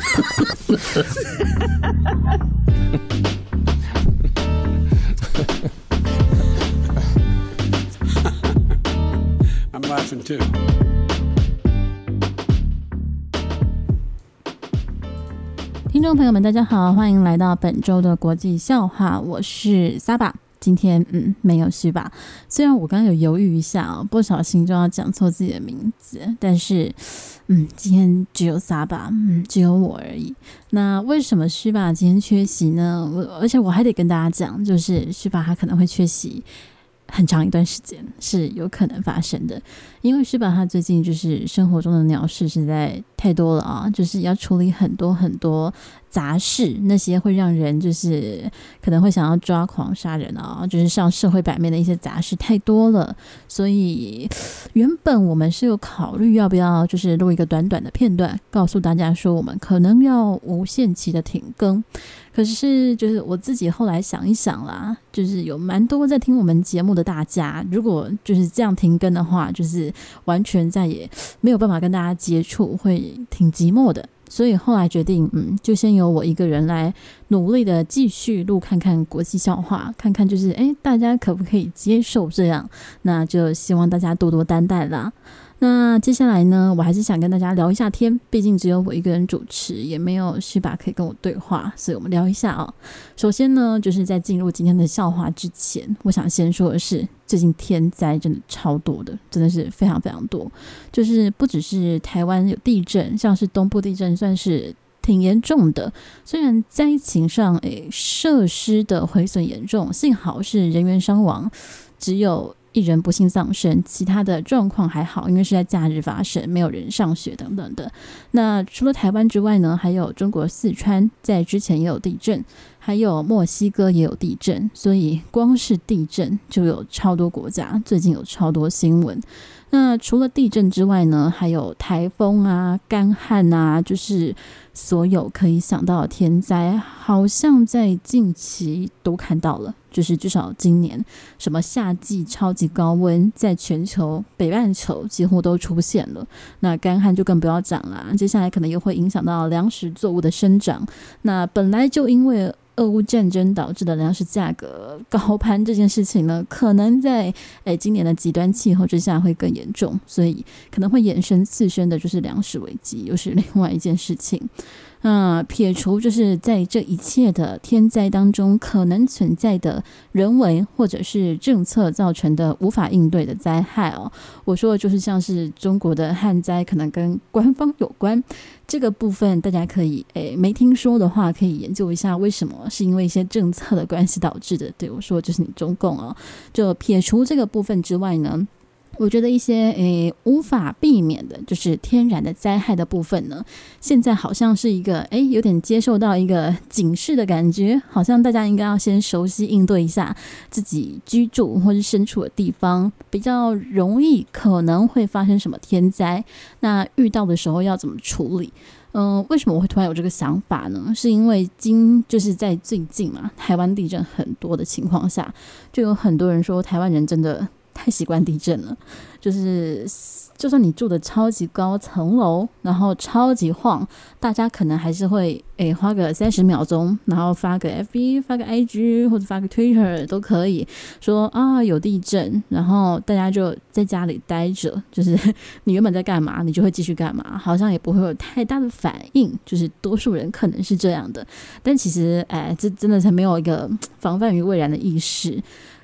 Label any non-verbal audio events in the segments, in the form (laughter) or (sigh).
(laughs) I'm laughing too. 听众朋友们，大家好，欢迎来到本周的国际笑话，我是 Saba。今天嗯，没有是吧？虽然我刚刚有犹豫一下哦，不小心就要讲错自己的名字，但是嗯，今天只有撒爸嗯，只有我而已。那为什么是吧今天缺席呢？我而且我还得跟大家讲，就是是吧他可能会缺席很长一段时间，是有可能发生的，因为是吧他最近就是生活中的鸟事实在太多了啊，就是要处理很多很多。杂事，那些会让人就是可能会想要抓狂杀人啊，就是上社会版面的一些杂事太多了，所以原本我们是有考虑要不要就是录一个短短的片段，告诉大家说我们可能要无限期的停更。可是就是我自己后来想一想啦，就是有蛮多在听我们节目的大家，如果就是这样停更的话，就是完全再也没有办法跟大家接触，会挺寂寞的。所以后来决定，嗯，就先由我一个人来努力的继续录，看看国际笑话，看看就是，哎，大家可不可以接受这样？那就希望大家多多担待啦。那接下来呢，我还是想跟大家聊一下天，毕竟只有我一个人主持，也没有须把可以跟我对话，所以我们聊一下啊、首先呢，就是在进入今天的笑话之前，我想先说的是，最近天灾真的超多的，真的是非常非常多。就是不只是台湾有地震，像是东部地震算是挺严重的，虽然灾情上诶设施的毁损严重，幸好是人员伤亡只有。一人不幸丧生，其他的状况还好，因为是在假日发生，没有人上学等等的。那除了台湾之外呢，还有中国四川在之前也有地震，还有墨西哥也有地震，所以光是地震就有超多国家，最近有超多新闻。那除了地震之外呢，还有台风啊、干旱啊，就是所有可以想到的天灾，好像在近期都看到了。就是至少今年，什么夏季超级高温，在全球北半球几乎都出现了。那干旱就更不要讲了，接下来可能又会影响到粮食作物的生长。那本来就因为俄乌战争导致的粮食价格高攀这件事情呢，可能在诶今年的极端气候之下会更严重，所以可能会衍生自身的就是粮食危机，又是另外一件事情。那撇除就是在这一切的天灾当中可能存在的人为或者是政策造成的无法应对的灾害哦，我说的就是像是中国的旱灾，可能跟官方有关。这个部分大家可以诶没听说的话，可以研究一下为什么是因为一些政策的关系导致的。对，我说就是你中共哦，就撇除这个部分之外呢。我觉得一些诶无法避免的，就是天然的灾害的部分呢，现在好像是一个诶有点接受到一个警示的感觉，好像大家应该要先熟悉应对一下自己居住或是身处的地方，比较容易可能会发生什么天灾，那遇到的时候要怎么处理？嗯、为什么我会突然有这个想法呢？是因为今就是在最近嘛，台湾地震很多的情况下，就有很多人说台湾人真的。太习惯地震了，就是就算你住的超级高层楼，然后超级晃，大家可能还是会诶、花个三十秒钟，然后发个 FB、发个 IG 或者发个 Twitter 都可以说啊有地震，然后大家就在家里待着，就是 (laughs) 你原本在干嘛，你就会继续干嘛，好像也不会有太大的反应，就是多数人可能是这样的，但其实哎，这真的才没有一个防范于未然的意识。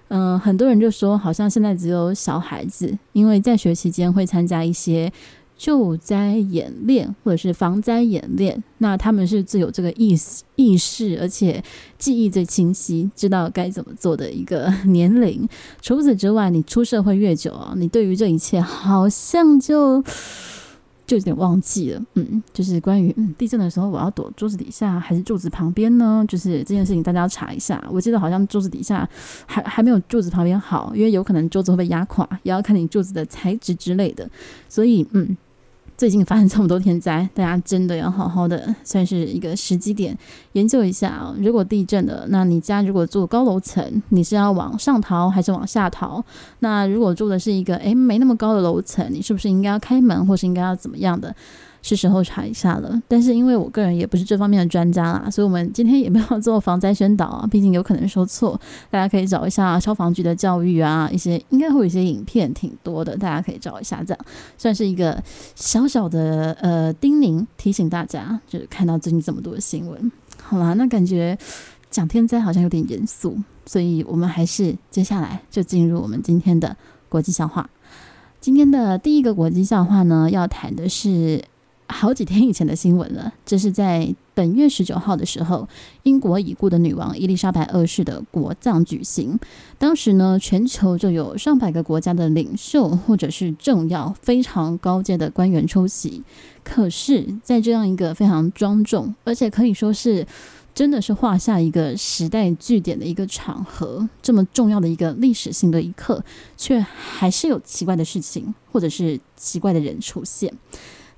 嗯、很多人就说，好像现在只有小孩子，因为在学期间会参加一些救灾演练或者是防灾演练，那他们是最有这个意识意识，而且记忆最清晰，知道该怎么做的一个年龄。除此之外，你出社会越久啊，你对于这一切好像就。就有点忘记了，嗯，就是关于嗯地震的时候，我要躲桌子底下还是柱子旁边呢？就是这件事情，大家要查一下。我记得好像桌子底下还还没有柱子旁边好，因为有可能桌子会被压垮，也要看你柱子的材质之类的。所以，嗯。最近发生这么多天灾，大家真的要好好的，算是一个时机点研究一下啊。如果地震了，那你家如果住高楼层，你是要往上逃还是往下逃？那如果住的是一个诶没那么高的楼层，你是不是应该要开门，或是应该要怎么样的？是时候查一下了。但是因为我个人也不是这方面的专家啦，所以我们今天也没有做防灾宣导啊，毕竟有可能说错。大家可以找一下消防局的教育啊，一些应该会有一些影片，挺多的，大家可以找一下，这样算是一个小小的呃叮咛，提醒大家，就是看到最近这么多新闻。好啦，那感觉讲天灾好像有点严肃，所以我们还是接下来就进入我们今天的国际笑话。今天的第一个国际笑话呢，要谈的是好几天以前的新闻了。这是在本月十九号的时候，英国已故的女王伊丽莎白二世的国葬举行。当时呢，全球就有上百个国家的领袖或者是重要、非常高阶的官员出席。可是，在这样一个非常庄重，而且可以说是。真的是画下一个时代句点的一个场合，这么重要的一个历史性的一刻，却还是有奇怪的事情，或者是奇怪的人出现。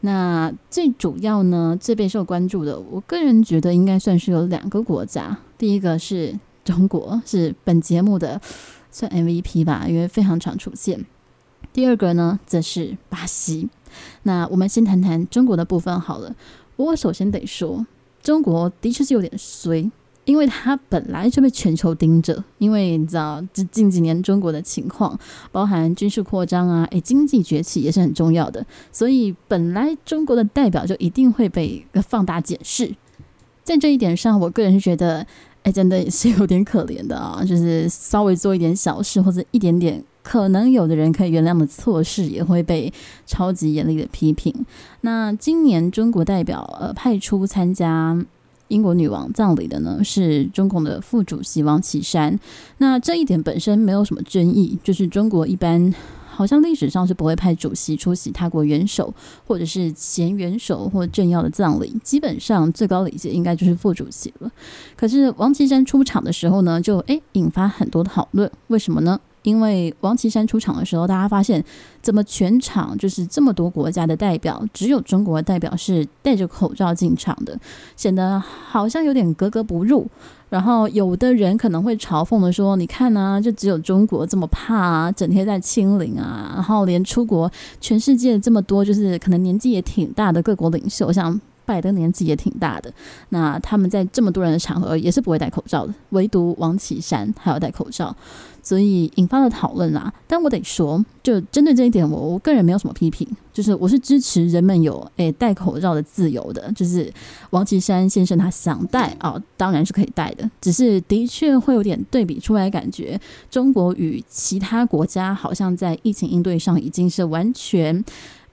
那最主要呢，最备受关注的，我个人觉得应该算是有两个国家。第一个是中国，是本节目的算 MVP 吧，因为非常常出现。第二个呢，则是巴西。那我们先谈谈中国的部分好了。我首先得说。中国的确是有点衰，因为它本来就被全球盯着。因为你知道，这近几年中国的情况，包含军事扩张啊，诶，经济崛起也是很重要的。所以本来中国的代表就一定会被放大检视。在这一点上，我个人是觉得，诶，真的也是有点可怜的啊。就是稍微做一点小事，或者一点点。可能有的人可以原谅的错事，也会被超级严厉的批评。那今年中国代表呃派出参加英国女王葬礼的呢，是中共的副主席王岐山。那这一点本身没有什么争议，就是中国一般好像历史上是不会派主席出席他国元首或者是前元首或政要的葬礼，基本上最高礼节应该就是副主席了。可是王岐山出场的时候呢，就诶引发很多的讨论，为什么呢？因为王岐山出场的时候，大家发现怎么全场就是这么多国家的代表，只有中国的代表是戴着口罩进场的，显得好像有点格格不入。然后有的人可能会嘲讽的说：“你看啊，就只有中国这么怕啊，整天在清零啊，然后连出国，全世界这么多就是可能年纪也挺大的各国领袖，像拜登年纪也挺大的，那他们在这么多人的场合也是不会戴口罩的，唯独王岐山还要戴口罩。”所以引发了讨论啦，但我得说，就针对这一点，我我个人没有什么批评，就是我是支持人们有诶戴口罩的自由的，就是王岐山先生他想戴啊、哦，当然是可以戴的，只是的确会有点对比出来，感觉中国与其他国家好像在疫情应对上已经是完全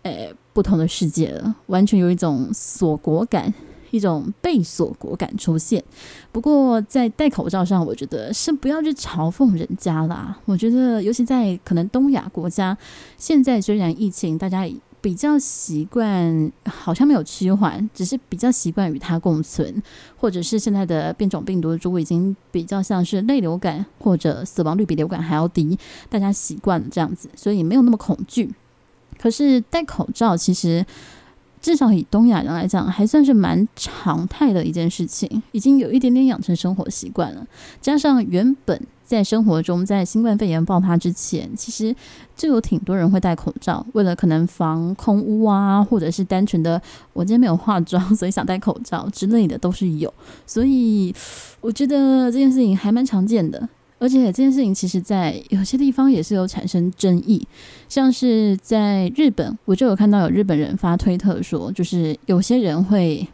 诶不同的世界了，完全有一种锁国感。一种被锁国感出现，不过在戴口罩上，我觉得是不要去嘲讽人家啦。我觉得，尤其在可能东亚国家，现在虽然疫情大家比较习惯，好像没有趋缓，只是比较习惯与它共存，或者是现在的变种病毒如果已经比较像是类流感，或者死亡率比流感还要低，大家习惯了这样子，所以没有那么恐惧。可是戴口罩其实。至少以东亚人来讲，还算是蛮常态的一件事情，已经有一点点养成生活习惯了。加上原本在生活中，在新冠肺炎爆发之前，其实就有挺多人会戴口罩，为了可能防空污啊，或者是单纯的我今天没有化妆，所以想戴口罩之类的都是有。所以我觉得这件事情还蛮常见的。而且这件事情其实，在有些地方也是有产生争议，像是在日本，我就有看到有日本人发推特说，就是有些人会。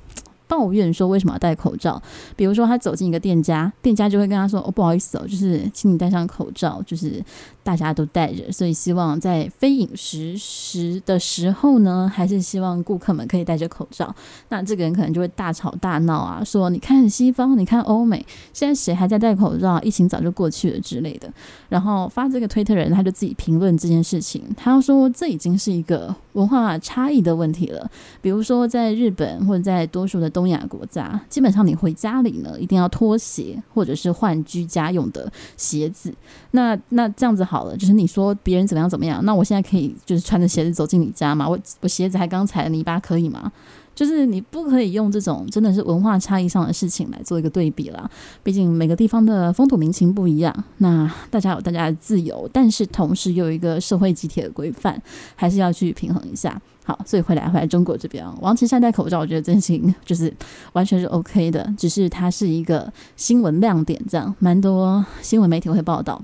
抱怨说为什么要戴口罩？比如说他走进一个店家，店家就会跟他说：“哦，不好意思哦，就是请你戴上口罩，就是大家都戴着，所以希望在非饮食时的时候呢，还是希望顾客们可以戴着口罩。”那这个人可能就会大吵大闹啊，说：“你看西方，你看欧美，现在谁还在戴口罩？疫情早就过去了之类的。”然后发这个推特人他就自己评论这件事情，他说这已经是一个文化差异的问题了。比如说在日本或者在多数的东东亚国家基本上，你回家里呢，一定要脱鞋，或者是换居家用的鞋子。那那这样子好了，就是你说别人怎么样怎么样，那我现在可以就是穿着鞋子走进你家吗？我 (laughs) 我鞋子还刚踩泥巴，可以吗？就是你不可以用这种真的是文化差异上的事情来做一个对比啦。毕竟每个地方的风土民情不一样，那大家有大家的自由，但是同时又有一个社会集体的规范，还是要去平衡一下。好，所以回来回来中国这边，王岐山戴口罩，我觉得真心就是完全是 OK 的，只是它是一个新闻亮点，这样蛮多新闻媒体会报道。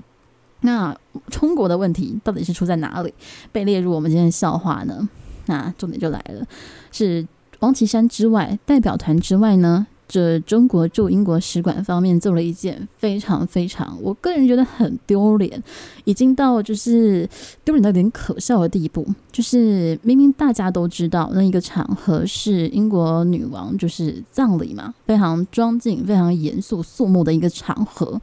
那中国的问题到底是出在哪里，被列入我们今天的笑话呢？那重点就来了，是王岐山之外，代表团之外呢？这中国驻英国使馆方面做了一件非常非常，我个人觉得很丢脸，已经到就是丢脸到有点可笑的地步。就是明明大家都知道那一个场合是英国女王就是葬礼嘛，非常庄敬、非常严肃肃穆的一个场合，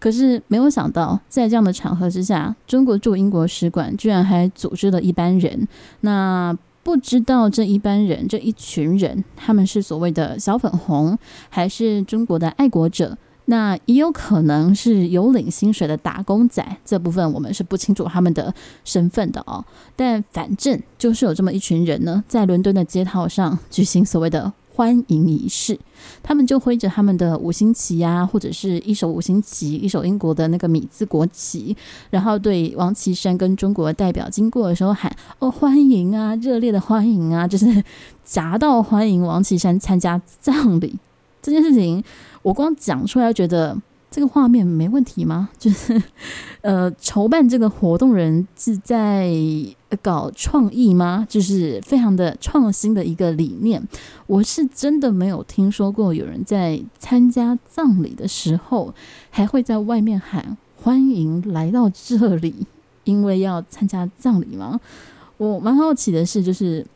可是没有想到在这样的场合之下，中国驻英国使馆居然还组织了一班人，那。不知道这一般人，这一群人，他们是所谓的小粉红，还是中国的爱国者？那也有可能是有领薪水的打工仔。这部分我们是不清楚他们的身份的哦。但反正就是有这么一群人呢，在伦敦的街道上举行所谓的。欢迎仪式，他们就挥着他们的五星旗呀、或者是一手五星旗，一手英国的那个米字国旗，然后对王岐山跟中国代表经过的时候喊：“哦，欢迎啊，热烈的欢迎啊！”就是夹道欢迎王岐山参加葬礼这件事情，我光讲出来觉得。这个画面没问题吗？就是，呃，筹办这个活动人是在搞创意吗？就是非常的创新的一个理念。我是真的没有听说过有人在参加葬礼的时候，还会在外面喊欢迎来到这里，因为要参加葬礼吗？我蛮好奇的是，就是。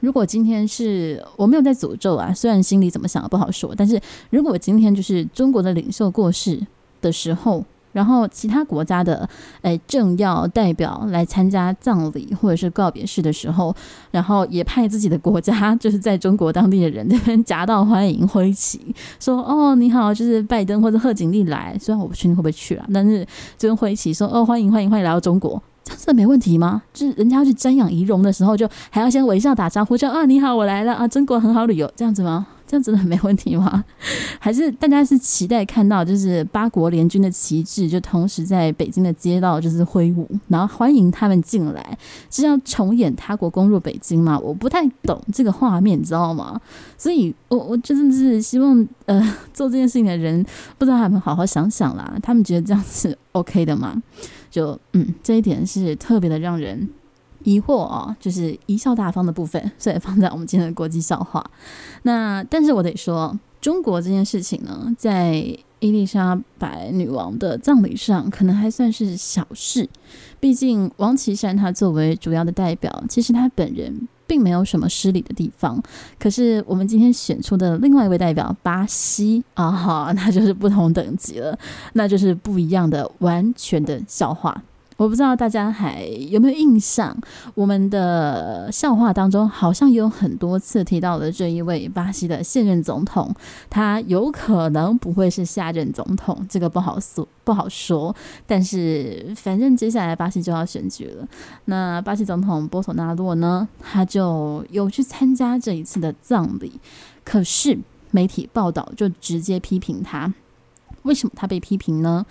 如果今天是我没有在诅咒啊，虽然心里怎么想不好说，但是如果今天就是中国的领袖过世的时候，然后其他国家的诶政要代表来参加葬礼或者是告别式的时候，然后也派自己的国家就是在中国当地的人那边夹道欢迎挥旗，说哦你好，就是拜登或者贺锦丽来，虽然我不确定会不会去啊，但是就挥旗说哦欢迎欢迎欢迎来到中国。这这没问题吗？就是人家要去瞻仰遗容的时候，就还要先微笑打招呼，叫啊你好，我来了啊，中国很好旅游，这样子吗？这样子的没问题吗？(laughs) 还是大家是期待看到就是八国联军的旗帜，就同时在北京的街道就是挥舞，然后欢迎他们进来，是要重演他国攻入北京吗？我不太懂这个画面，你知道吗？所以我我真的是希望呃做这件事情的人，不知道他们好好想想啦，他们觉得这样是 OK 的吗？就嗯，这一点是特别的让人疑惑哦，就是贻笑大方的部分，所以放在我们今天的国际笑话。那但是我得说，中国这件事情呢，在伊丽莎白女王的葬礼上，可能还算是小事。毕竟王岐山他作为主要的代表，其实他本人。并没有什么失礼的地方，可是我们今天选出的另外一位代表巴西啊，哈，那就是不同等级了，那就是不一样的完全的笑话。我不知道大家还有没有印象，我们的笑话当中好像有很多次提到的这一位巴西的现任总统，他有可能不会是下任总统，这个不好说，不好说。但是反正接下来巴西就要选举了，那巴西总统波索纳洛呢，他就有去参加这一次的葬礼，可是媒体报道就直接批评他，为什么他被批评呢？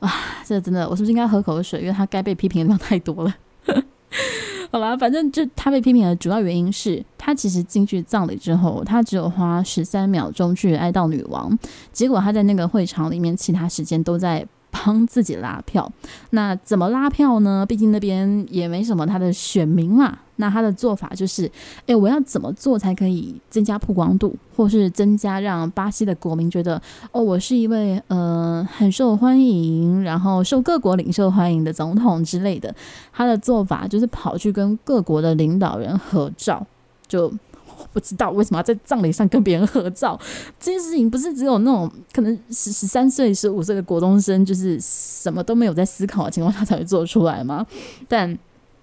啊，这真的，我是不是应该喝口水？因为他该被批评的地方太多了。(laughs) 好啦，反正就他被批评的主要原因是他其实进去葬礼之后，他只有花十三秒钟去哀悼女王，结果他在那个会场里面，其他时间都在。帮自己拉票，那怎么拉票呢？毕竟那边也没什么他的选民嘛。那他的做法就是，诶，我要怎么做才可以增加曝光度，或是增加让巴西的国民觉得，哦，我是一位呃很受欢迎，然后受各国领袖欢迎的总统之类的。他的做法就是跑去跟各国的领导人合照，就。不知道为什么要在葬礼上跟别人合照，(laughs) 这件事情不是只有那种可能十十三岁、十五岁的国中生，就是什么都没有在思考的情况下才会做出来吗？(laughs) 但。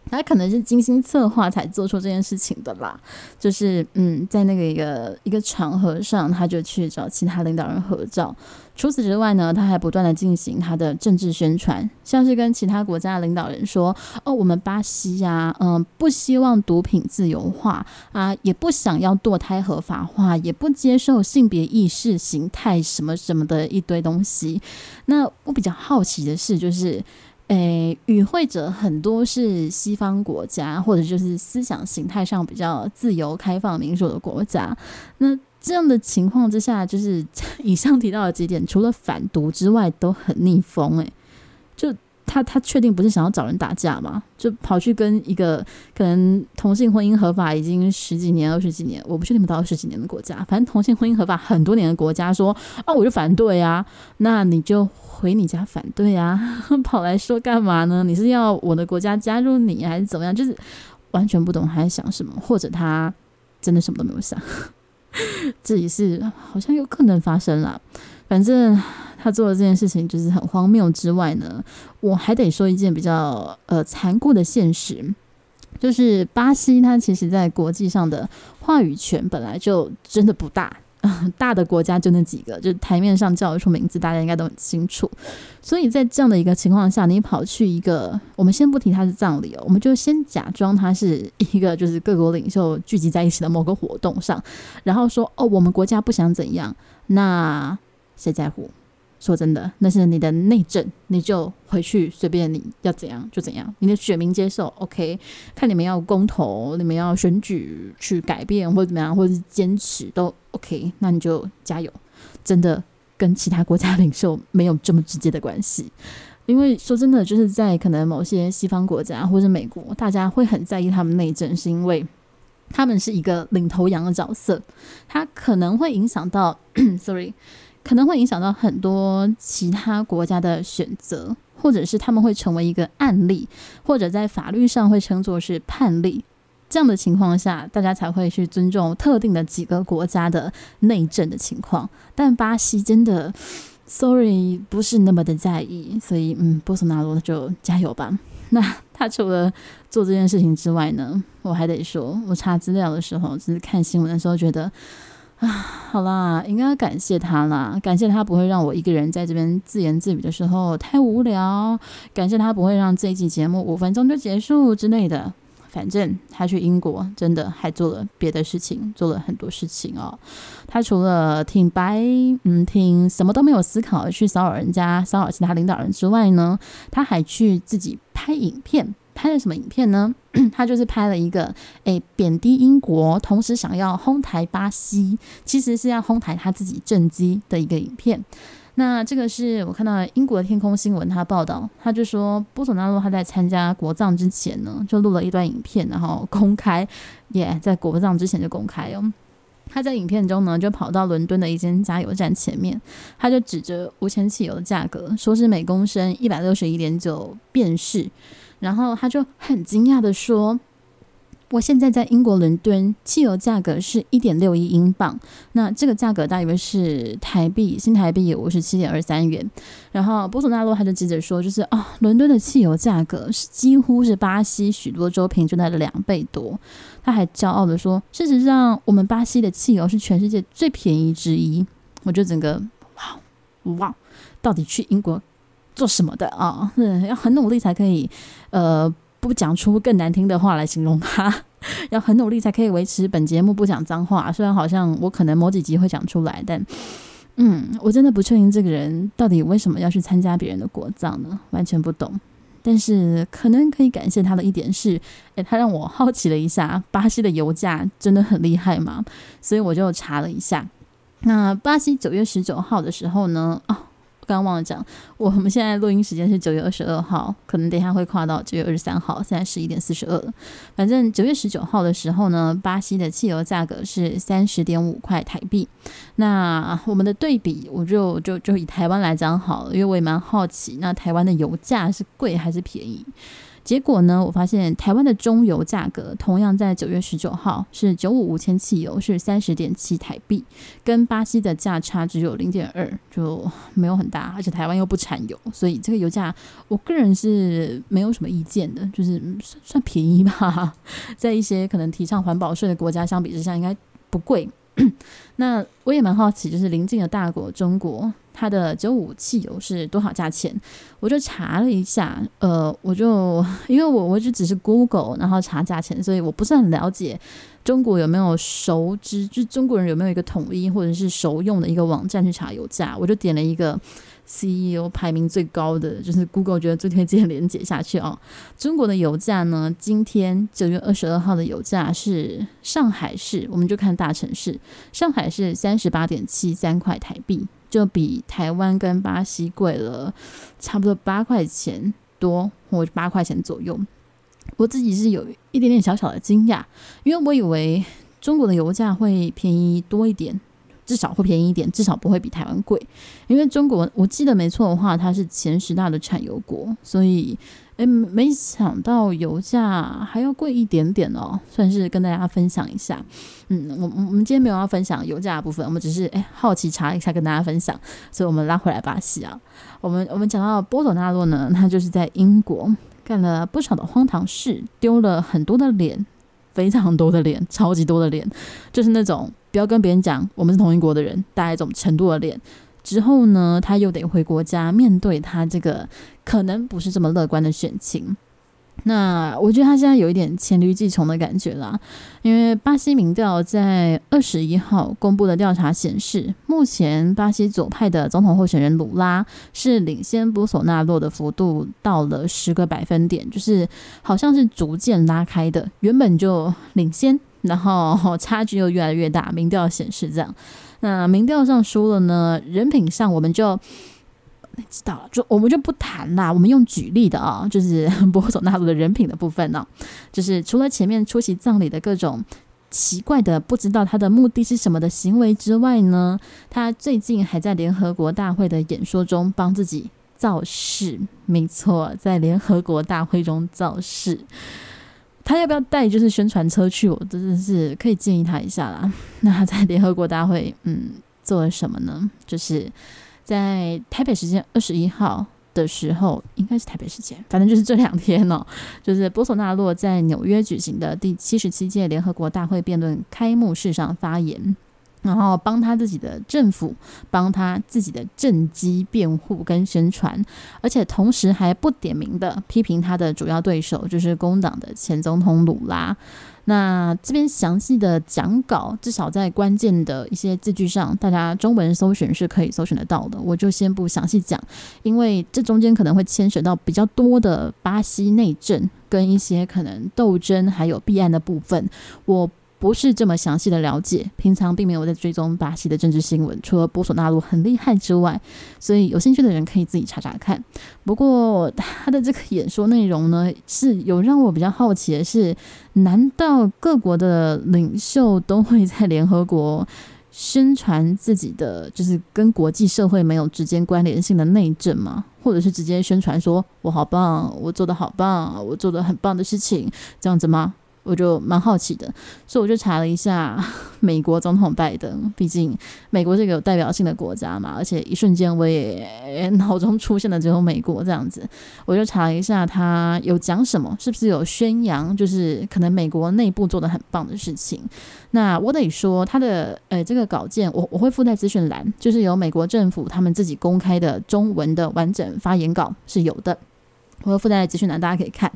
他可能是精心策划才做出这件事情的啦，就是嗯，在那个一个一个场合上，他就去找其他领导人合照。除此之外呢，他还不断的进行他的政治宣传，像是跟其他国家的领导人说：“哦，我们巴西呀、嗯，不希望毒品自由化啊，也不想要堕胎合法化，也不接受性别意识形态什么什么的一堆东西。”那我比较好奇的是，就是。诶，与会者很多是西方国家，或者就是思想形态上比较自由、开放、民主的国家。那这样的情况之下，就是 (laughs) 以上提到的几点，除了反毒之外，都很逆风。诶，就。他他确定不是想要找人打架吗？就跑去跟一个 (laughs) 可能同性婚姻合法已经十几年、二十几年，我不确定不到二十几年的国家，反正同性婚姻合法很多年的国家说啊，我就反对啊，那你就回你家反对啊，(laughs) 跑来说干嘛呢？你是要我的国家加入你还是怎么样？就是完全不懂他在想什么，或者他真的什么都没有想，(laughs) 这也是好像有可能发生啦，反正。他做的这件事情就是很荒谬之外呢，我还得说一件比较呃残酷的现实，就是巴西它其实在国际上的话语权本来就真的不大，(laughs) 大的国家就那几个，就台面上叫得出名字，大家应该都很清楚。所以在这样的一个情况下，你跑去一个，我们先不提他是葬礼哦，我们就先假装他是一个就是各国领袖聚集在一起的某个活动上，然后说哦，我们国家不想怎样，那谁在乎？说真的，那是你的内政，你就回去随便你要怎样就怎样。你的选民接受，OK？看你们要公投，你们要选举去改变或者怎么样，或者是坚持都 OK。那你就加油，真的跟其他国家领袖没有这么直接的关系。因为说真的，就是在可能某些西方国家或者美国，大家会很在意他们内政，是因为他们是一个领头羊的角色，他可能会影响到，(coughs) sorry。可能会影响到很多其他国家的选择，或者是他们会成为一个案例，或者在法律上会称作是判例。这样的情况下，大家才会去尊重特定的几个国家的内政的情况。但巴西真的，sorry，不是那么的在意，所以嗯，波索纳罗就加油吧。那他除了做这件事情之外呢，我还得说，我查资料的时候，就是看新闻的时候觉得。啊，(sighs) 好啦，应该感谢他啦，感谢他不会让我一个人在这边自言自语的时候太无聊，感谢他不会让这一期节目五分钟就结束之类的。反正他去英国真的还做了别的事情，做了很多事情哦。他除了挺白，嗯，挺什么都没有思考的去骚扰人家、骚扰其他领导人之外呢，他还去自己拍影片。拍了什么影片呢？(clears throat) 他就是拍了一个，诶，贬低英国，同时想要哄抬巴西，其实是要哄抬他自己政绩的一个影片。那这个是我看到英国的天空新闻，他报道，他就说波索纳洛他在参加国葬之前呢，就录了一段影片，然后公开，也、在国葬之前就公开哦。他在影片中呢，就跑到伦敦的一间加油站前面，他就指着无铅汽油的价格，说是每公升一百六十一点九便士。然后他就很惊讶地说：“我现在在英国伦敦，汽油价格是一点六一英镑，那这个价格大约是台币新台币五十七点二三元。”然后波索纳洛他就接着说：“就是啊、哦，伦敦的汽油价格是几乎是巴西许多州平均的两倍多。”他还骄傲地说：“事实上，我们巴西的汽油是全世界最便宜之一。”我就整个哇哇，到底去英国？做什么的啊？嗯，(laughs) 要很努力才可以，呃，不讲出更难听的话来形容他。(laughs) 要很努力才可以维持本节目不讲脏话。虽然好像我可能某几集会讲出来，但嗯，我真的不确定这个人到底为什么要去参加别人的国葬呢？完全不懂。但是可能可以感谢他的一点是，诶，他让我好奇了一下，巴西的油价真的很厉害吗？所以我就查了一下。那巴西九月十九号的时候呢？哦。刚忘了讲，我们现在录音时间是九月二十二号，可能等一下会跨到九月二十三号。现在十一点四十二了，反正九月十九号的时候呢，巴西的汽油价格是三十点五块台币。那我们的对比，我就就就以台湾来讲好了，因为我也蛮好奇，那台湾的油价是贵还是便宜？结果呢，我发现台湾的中油价格同样在九月十九号是九五五千汽油是三十点七台币，跟巴西的价差只有零点二，就没有很大，而且台湾又不产油，所以这个油价我个人是没有什么意见的，就是算算便宜吧，(laughs) 在一些可能提倡环保税的国家相比之下，应该不贵。(coughs) 那我也蛮好奇，就是临近的大国中国。它的九五汽油是多少价钱？我就查了一下，呃，我就 (laughs) 因为我我就只是 Google，然后查价钱，所以我不是很了解中国有没有熟知，就中国人有没有一个统一或者是熟用的一个网站去查油价。我就点了一个 CEO 排名最高的，就是 Google 觉得最推荐连接下去哦。中国的油价呢，今天九月二十二号的油价是上海市，我们就看大城市，上海市三十八点七三块台币，就比台湾跟巴西贵了差不多八块钱多，或八块钱左右。我自己是有一点点小小的惊讶，因为我以为中国的油价会便宜多一点。至少会便宜一点，至少不会比台湾贵，因为中国我记得没错的话，它是前十大的产油国，所以诶，没想到油价还要贵一点点哦，算是跟大家分享一下。嗯，我我们今天没有要分享油价的部分，我们只是诶好奇查一下跟大家分享，所以我们拉回来巴西啊，我们我们讲到波佐纳洛呢，他就是在英国干了不少的荒唐事，丢了很多的脸。非常多的脸，超级多的脸，就是那种不要跟别人讲我们是同一国的人，大概这种程度的脸。之后呢，他又得回国家面对他这个可能不是这么乐观的选情。那我觉得他现在有一点黔驴技穷的感觉啦，因为巴西民调在二十一号公布的调查显示，目前巴西左派的总统候选人鲁拉是领先波索纳洛的幅度到了十个百分点，就是好像是逐渐拉开的，原本就领先，然后差距又越来越大。民调显示这样，那民调上输了呢，人品上我们就。知道了，就我们就不谈啦。我们用举例的啊、就是 (laughs) 波索纳罗的人品的部分呢、就是除了前面出席葬礼的各种奇怪的、不知道他的目的是什么的行为之外呢，他最近还在联合国大会的演说中帮自己造势。没错，在联合国大会中造势，他要不要带就是宣传车去？我真的是可以建议他一下啦。(laughs) 那他在联合国大会，嗯，做了什么呢？就是。在台北时间二十一号的时候，应该是台北时间，反正就是这两天呢，(laughs) 就是波索纳洛在纽约举行的第七十七届联合国大会辩论开幕式上发言，然后帮他自己的政府、帮他自己的政绩辩护跟宣传，而且同时还不点名的批评他的主要对手，就是工党的前总统鲁拉。那这边详细的讲稿，至少在关键的一些字句上，大家中文搜寻是可以搜寻得到的。我就先不详细讲，因为这中间可能会牵扯到比较多的巴西内政跟一些可能斗争还有弊案的部分。我。不是这么详细的了解，平常并没有在追踪巴西的政治新闻，除了波索纳罗很厉害之外，所以有兴趣的人可以自己查查看。不过他的这个演说内容呢，是有让我比较好奇的是，难道各国的领袖都会在联合国宣传自己的就是跟国际社会没有直接关联性的内政吗？或者是直接宣传说我好棒，我做得好棒，我做得很棒的事情，这样子吗？我就蛮好奇的，所以我就查了一下 (laughs) 美国总统拜登，毕竟美国是一个有代表性的国家嘛，而且一瞬间我也 (laughs) 脑中出现的只有美国这样子，我就查了一下他有讲什么，是不是有宣扬，就是可能美国内部做的很棒的事情。那我得说他的呃这个稿件，我我会附在资讯栏，就是由美国政府他们自己公开的中文的完整发言稿是有的。我的附在资讯栏，大家可以看。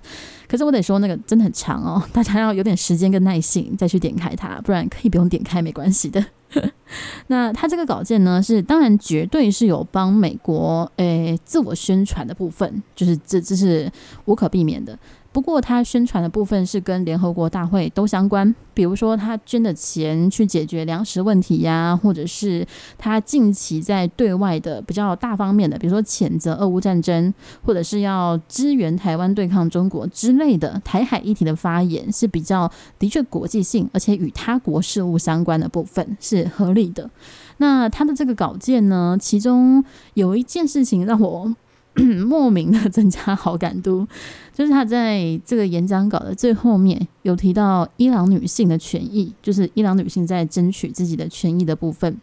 可是我得说，那个真的很长哦，(laughs) 大家要有点时间跟耐心再去点开它，不然可以不用点开，没关系的。(laughs) 那他这个稿件呢，是当然绝对是有帮美国诶自我宣传的部分，就是这这是无可避免的。不过，他宣传的部分是跟联合国大会都相关，比如说他捐的钱去解决粮食问题呀，或者是他近期在对外的比较大方面的，比如说谴责俄乌战争，或者是要支援台湾对抗中国之类的台海议题的发言，是比较的确国际性，而且与他国事务相关的部分是合理的。那他的这个稿件呢，其中有一件事情让我。(clears throat) 莫名的增加好感度，就是他在这个演讲稿的最后面有提到伊朗女性的权益，就是伊朗女性在争取自己的权益的部分。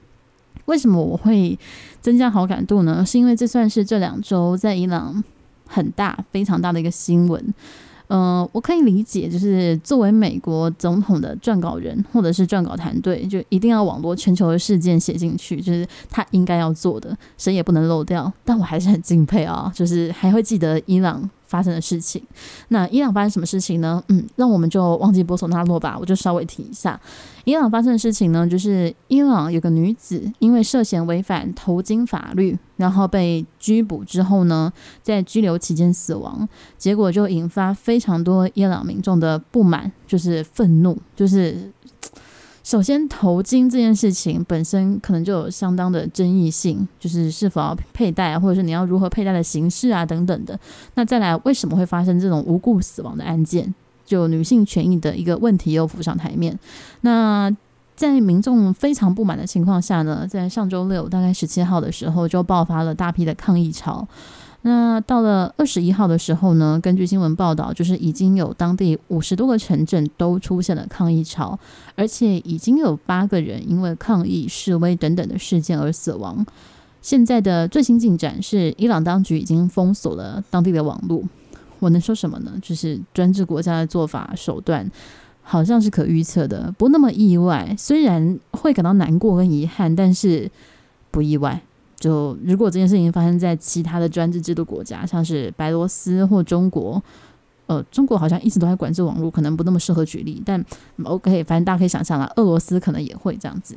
为什么我会增加好感度呢？是因为这算是这两周在伊朗很大、非常大的一个新闻。嗯、我可以理解，就是作为美国总统的撰稿人或者是撰稿团队，就一定要网罗全球的事件写进去，就是他应该要做的，谁也不能漏掉。但我还是很敬佩啊、就是还会记得伊朗发生的事情。那伊朗发生什么事情呢？嗯，那我们就忘记波索纳洛吧，我就稍微提一下。伊朗发生的事情呢，就是伊朗有个女子因为涉嫌违反头巾法律，然后被拘捕之后呢，在拘留期间死亡，结果就引发非常多伊朗民众的不满，就是愤怒，就是 (tsk) 首先头巾这件事情本身可能就有相当的争议性，就是是否要佩戴，或者是你要如何佩戴的形式啊等等的。那再来，为什么会发生这种无故死亡的案件？就女性权益的一个问题又浮上台面。那在民众非常不满的情况下呢，在上周六大概十七号的时候，就爆发了大批的抗议潮。那到了二十一号的时候呢，根据新闻报道，就是已经有当地五十多个城镇都出现了抗议潮，而且已经有八个人因为抗议、示威等等的事件而死亡。现在的最新进展是，伊朗当局已经封锁了当地的网络。我能说什么呢？就是专制国家的做法手段。好像是可预测的，不那么意外。虽然会感到难过跟遗憾，但是不意外。就如果这件事情发生在其他的专制制度国家，像是白罗斯或中国，呃，中国好像一直都在管制网络，可能不那么适合举例。但 OK，反正大家可以想象啦，俄罗斯可能也会这样子。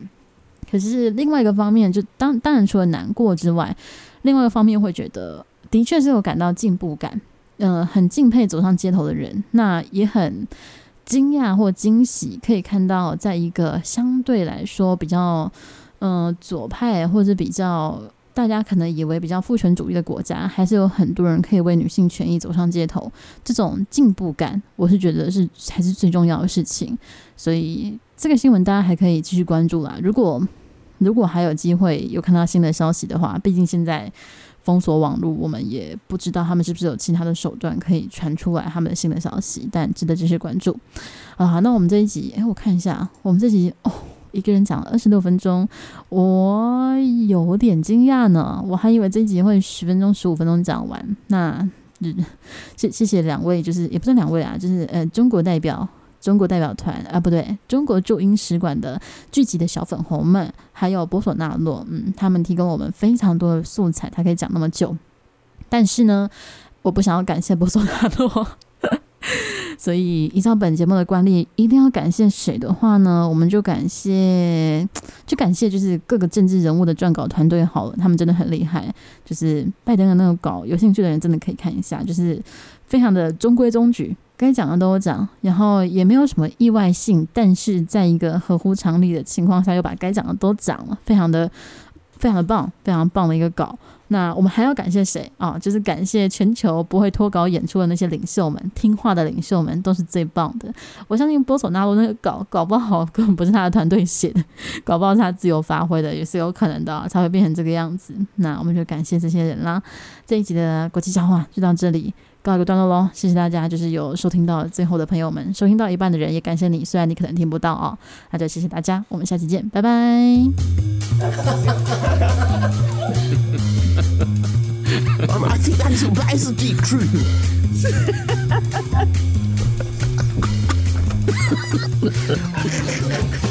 可是另外一个方面，就当当然除了难过之外，另外一个方面会觉得，的确是有感到进步感。嗯、很敬佩走上街头的人，那也很。惊讶或惊喜，可以看到，在一个相对来说比较，嗯、左派或者比较大家可能以为比较父权主义的国家，还是有很多人可以为女性权益走上街头。这种进步感，我是觉得是才是最重要的事情。所以这个新闻大家还可以继续关注啦。如果如果还有机会有看到新的消息的话，毕竟现在。封锁网络，我们也不知道他们是不是有其他的手段可以传出来他们的新的消息，但值得继续关注。啊，那我们这一集，哎，我看一下，我们这集哦，一个人讲了二十六分钟，我有点惊讶呢，我还以为这一集会十分钟、十五分钟讲完。那，谢谢谢两位，就是也不算两位啊，就是呃中国代表。中国代表团啊，不对，中国驻英使馆的聚集的小粉红们，还有波索纳洛，嗯，他们提供我们非常多的素材，他可以讲那么久。但是呢，我不想要感谢波索纳洛，(laughs) 所以依照本节目的惯例，一定要感谢谁的话呢？我们就感谢，就感谢就是各个政治人物的撰稿团队好了，他们真的很厉害。就是拜登的那个稿，有兴趣的人真的可以看一下，就是非常的中规中矩。该讲的都讲，然后也没有什么意外性，但是在一个合乎常理的情况下，又把该讲的都讲了，非常的非常的棒，非常棒的一个稿。那我们还要感谢谁啊？就是感谢全球不会脱稿演出的那些领袖们，听话的领袖们都是最棒的。我相信波索纳罗那个稿搞不好根本不是他的团队写的，搞不好是他自由发挥的，也是有可能的，才会变成这个样子。那我们就感谢这些人啦。这一集的国际笑话就到这里。告一个段落喽，谢谢大家，就是有收听到最后的朋友们，收听到一半的人也感谢你，虽然你可能听不到哦，那就谢谢大家，我们下期见，拜拜。(laughs)